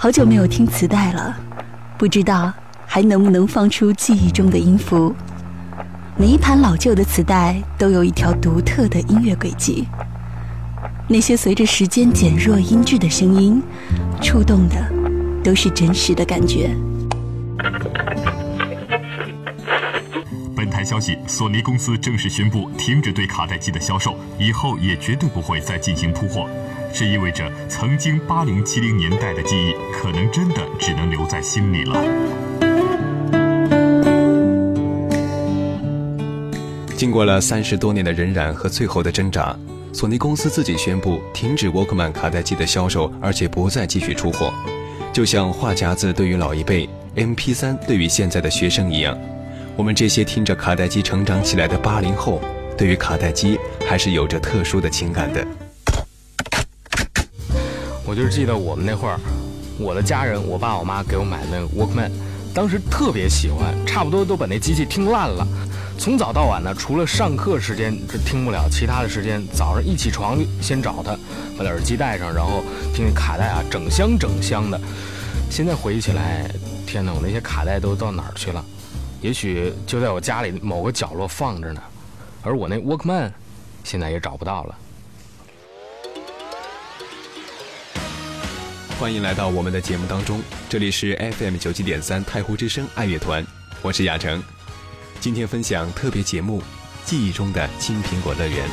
好久没有听磁带了，不知道还能不能放出记忆中的音符。每一盘老旧的磁带都有一条独特的音乐轨迹，那些随着时间减弱音质的声音，触动的都是真实的感觉。本台消息：索尼公司正式宣布停止对卡带机的销售，以后也绝对不会再进行铺货。这意味着，曾经八零七零年代的记忆，可能真的只能留在心里了。经过了三十多年的荏苒和最后的挣扎，索尼公司自己宣布停止沃克曼卡带机的销售，而且不再继续出货。就像话匣子对于老一辈，MP 三对于现在的学生一样，我们这些听着卡带机成长起来的八零后，对于卡带机还是有着特殊的情感的。我就是记得我们那会儿，我的家人，我爸我妈给我买那个 Walkman，当时特别喜欢，差不多都把那机器听烂了。从早到晚呢，除了上课时间这听不了，其他的时间早上一起床就先找它，把耳机戴上，然后听那卡带啊，整箱整箱的。现在回忆起来，天哪，我那些卡带都到哪儿去了？也许就在我家里某个角落放着呢，而我那 Walkman，现在也找不到了。欢迎来到我们的节目当中，这里是 FM 九七点三太湖之声爱乐团，我是亚成，今天分享特别节目《记忆中的青苹果乐园》。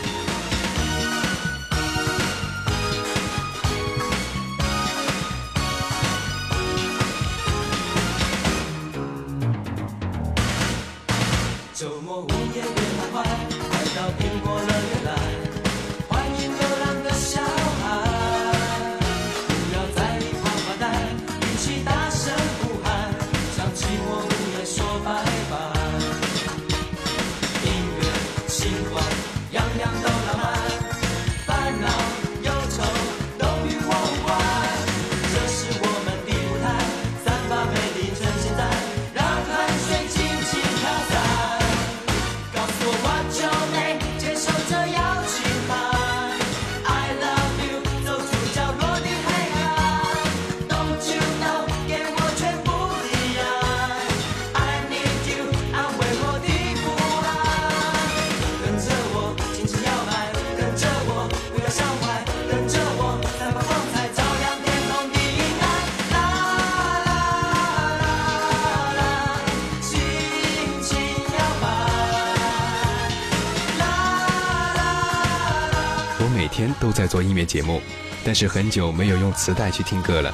都在做音乐节目，但是很久没有用磁带去听歌了。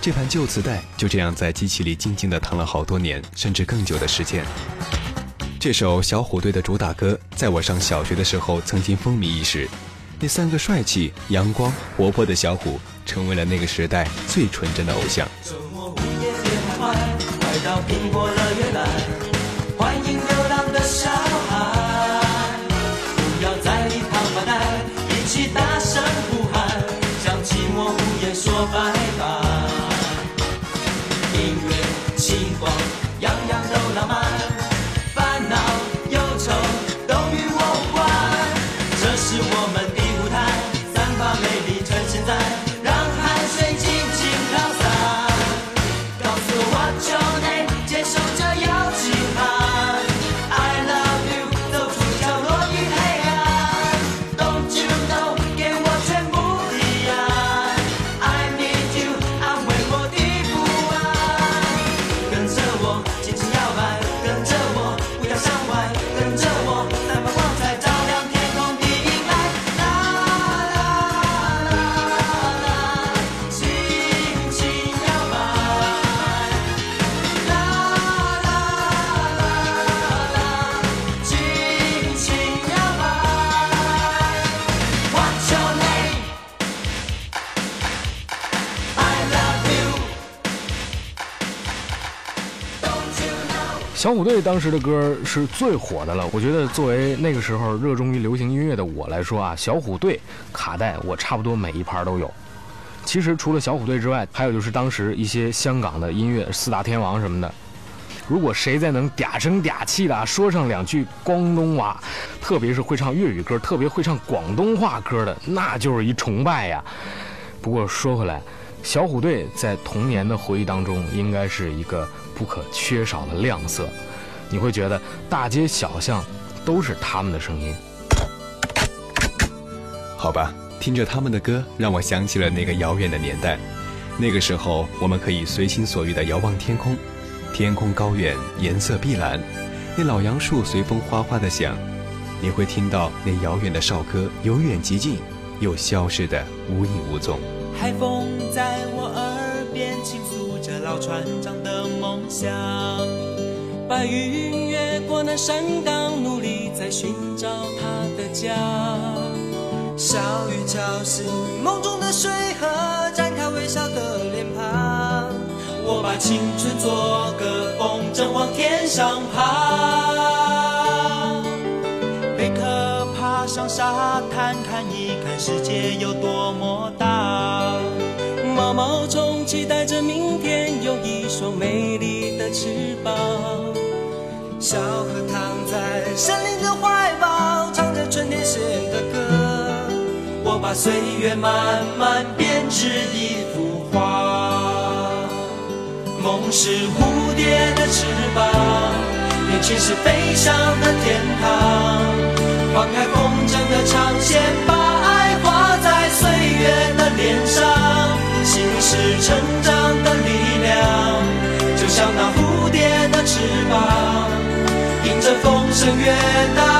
这盘旧磁带就这样在机器里静静地躺了好多年，甚至更久的时间。这首小虎队的主打歌，在我上小学的时候曾经风靡一时。那三个帅气、阳光、活泼的小虎，成为了那个时代最纯真的偶像。欢迎流浪的小孩，小虎队当时的歌是最火的了。我觉得作为那个时候热衷于流行音乐的我来说啊，小虎队卡带我差不多每一盘都有。其实除了小虎队之外，还有就是当时一些香港的音乐四大天王什么的。如果谁再能嗲声嗲气的说上两句广东话，特别是会唱粤语歌，特别会唱广东话歌的，那就是一崇拜呀。不过说回来，小虎队在童年的回忆当中，应该是一个不可缺少的亮色。你会觉得大街小巷都是他们的声音。好吧，听着他们的歌，让我想起了那个遥远的年代。那个时候，我们可以随心所欲地遥望天空，天空高远，颜色碧蓝。那老杨树随风哗哗地响，你会听到那遥远的哨歌由远及近，又消失得无影无踪。海风在我耳边倾诉着老船长的梦想，白云越过那山岗，努力在寻找他的家。小雨敲醒梦中的水河，展开微笑的脸庞。我把青春做个风筝往天上爬。贝壳爬上沙滩看一看世界有多么大。毛虫期待着明天有一双美丽的翅膀。小河躺在森林的怀抱，唱着春天写的歌。我把岁月慢慢编织一幅画。梦是蝴蝶的翅膀，年轻是飞翔的天堂。放开风筝的长线，把爱画在岁月。是成长的力量，就像那蝴蝶的翅膀，迎着风声越大，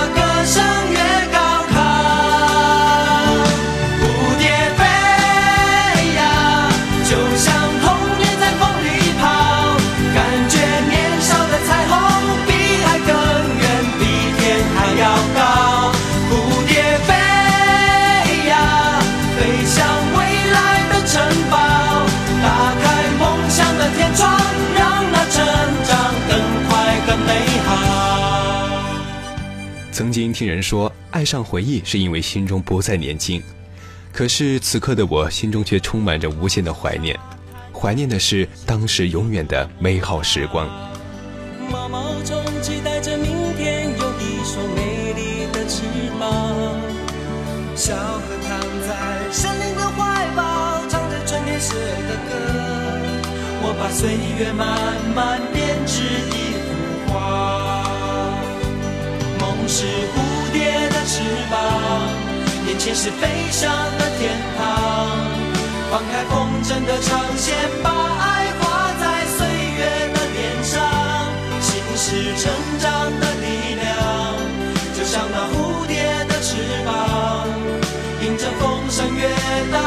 曾经听人说，爱上回忆是因为心中不再年轻。可是此刻的我心中却充满着无限的怀念，怀念的是当时永远的美好时光。毛毛虫期待着明天有一双美丽的翅膀。小河躺在森林的怀抱，唱着春天写的歌。我把岁月慢慢编织是蝴蝶的翅膀，眼前是飞翔的天堂。放开风筝的长线，把爱画在岁月的脸上。心是成长的力量，就像那蝴蝶的翅膀，迎着风声越大，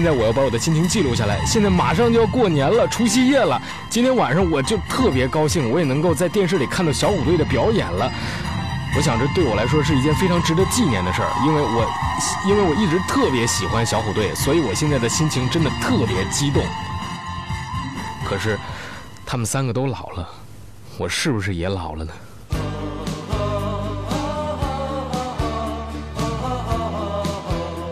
现在我要把我的心情记录下来。现在马上就要过年了，除夕夜了。今天晚上我就特别高兴，我也能够在电视里看到小虎队的表演了。我想这对我来说是一件非常值得纪念的事儿，因为我，因为我一直特别喜欢小虎队，所以我现在的心情真的特别激动。可是，他们三个都老了，我是不是也老了呢？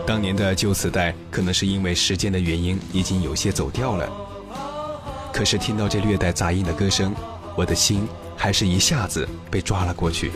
当年的旧磁带，可能是因为时间的原因，已经有些走调了。可是听到这略带杂音的歌声，我的心还是一下子被抓了过去。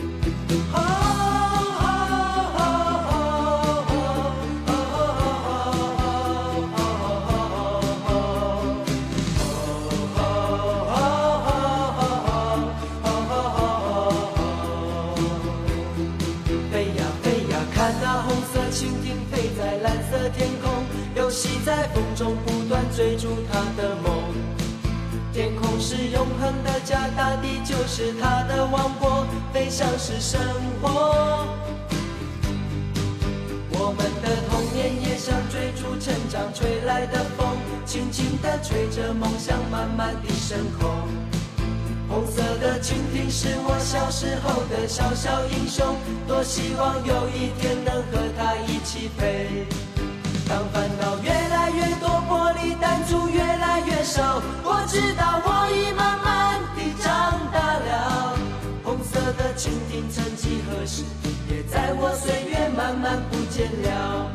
的家，大地就是他的王国，飞翔是生活。我们的童年也像追逐成长吹来的风，轻轻地吹着梦想慢慢地升空。红色的蜻蜓是我小时候的小小英雄，多希望有一天能和它一起飞。当烦恼越来越多，玻璃弹珠越来越少，我知道我已慢慢地长大了。红色的蜻蜓曾几何时，也在我岁月慢慢不见了。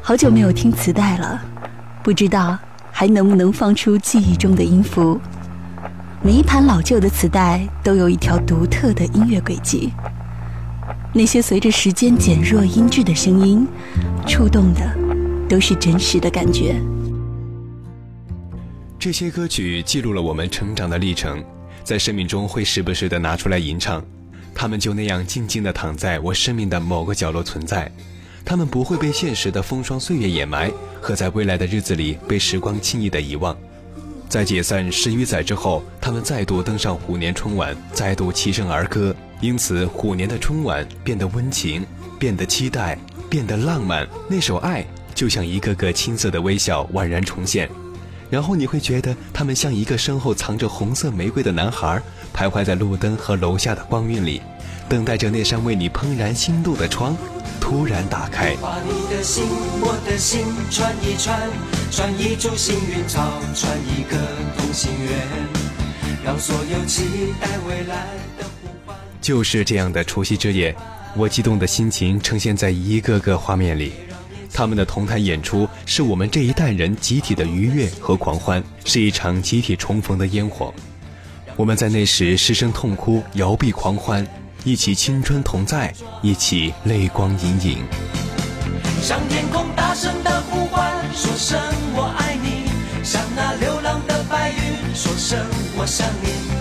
好久没有听磁带了，不知道还能不能放出记忆中的音符。每一盘老旧的磁带都有一条独特的音乐轨迹，那些随着时间减弱音质的声音，触动的都是真实的感觉。这些歌曲记录了我们成长的历程，在生命中会时不时的拿出来吟唱，他们就那样静静的躺在我生命的某个角落存在。他们不会被现实的风霜岁月掩埋，和在未来的日子里被时光轻易的遗忘。在解散十余载之后，他们再度登上虎年春晚，再度齐声儿歌。因此，虎年的春晚变得温情，变得期待，变得浪漫。那首《爱》就像一个个青涩的微笑宛然重现，然后你会觉得他们像一个身后藏着红色玫瑰的男孩，徘徊在路灯和楼下的光晕里，等待着那扇为你怦然心动的窗。突然打开，把你的心，我的心串一串，串一株幸运草，串一个同心圆，让所有期待未来。就是这样的除夕之夜，我激动的心情呈现在一个个画面里。他们的同台演出是我们这一代人集体的愉悦和狂欢，是一场集体重逢的烟火。我们在那时失声痛哭，摇臂狂欢。一起青春同在，一起泪光盈盈。向天空大声的呼唤，说声我爱你；向那流浪的白云说声我想你。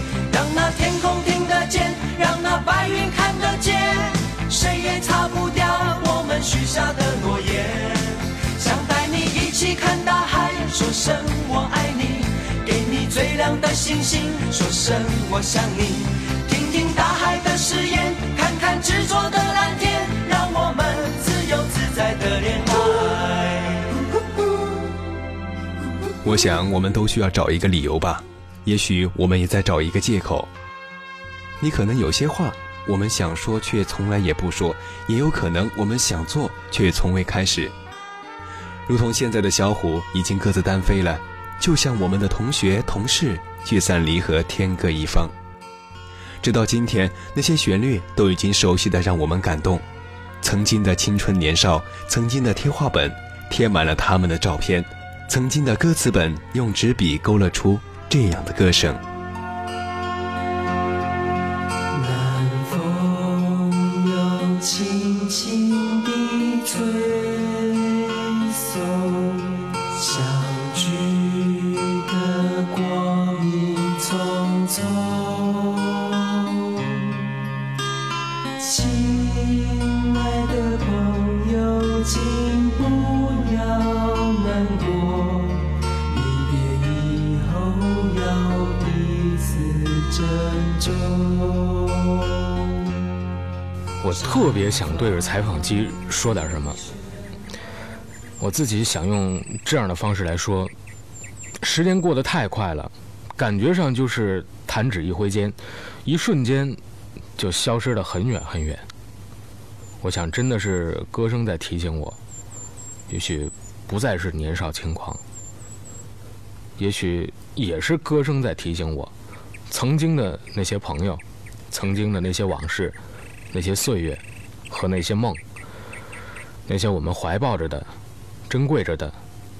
许下的诺言。想带你一起看大海，说声我爱你；给你最亮的星星，说声我想你。听听大海的誓言，看看执着的蓝天，让我们自由自在的恋爱。我想，我们都需要找一个理由吧。也许我们也在找一个借口。你可能有些话我们想说却从来也不说，也有可能我们想做却从未开始。如同现在的小虎已经各自单飞了，就像我们的同学同事聚散离合，天各一方。直到今天，那些旋律都已经熟悉的让我们感动。曾经的青春年少，曾经的贴画本贴满了他们的照片，曾经的歌词本用纸笔勾勒出这样的歌声。我特别想对着采访机说点什么，我自己想用这样的方式来说：时间过得太快了，感觉上就是弹指一挥间，一瞬间就消失的很远很远。我想，真的是歌声在提醒我，也许不再是年少轻狂，也许也是歌声在提醒我，曾经的那些朋友，曾经的那些往事。那些岁月，和那些梦，那些我们怀抱着的、珍贵着的，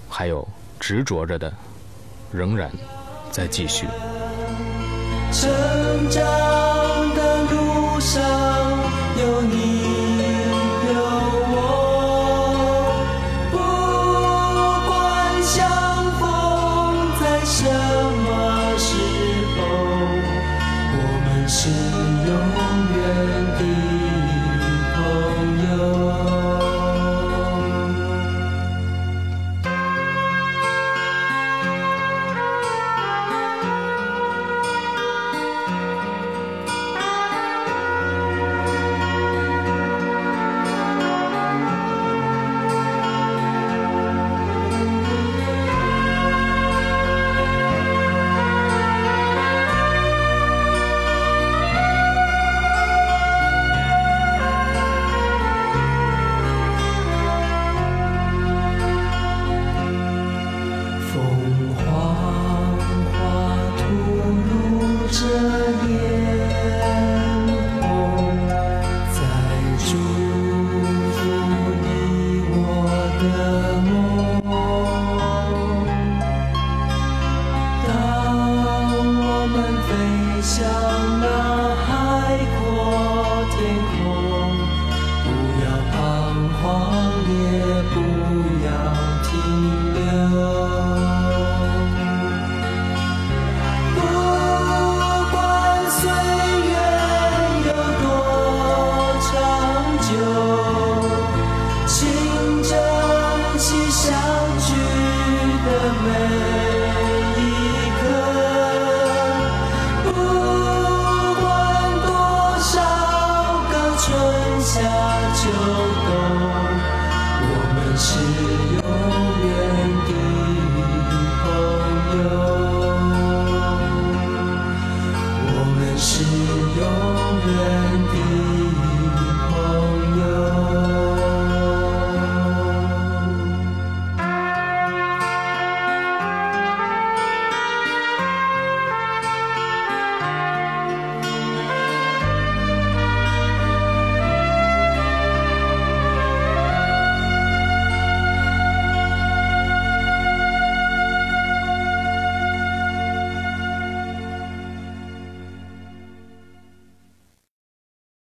还有执着着的，仍然在继续。成长的路上有你是永远的。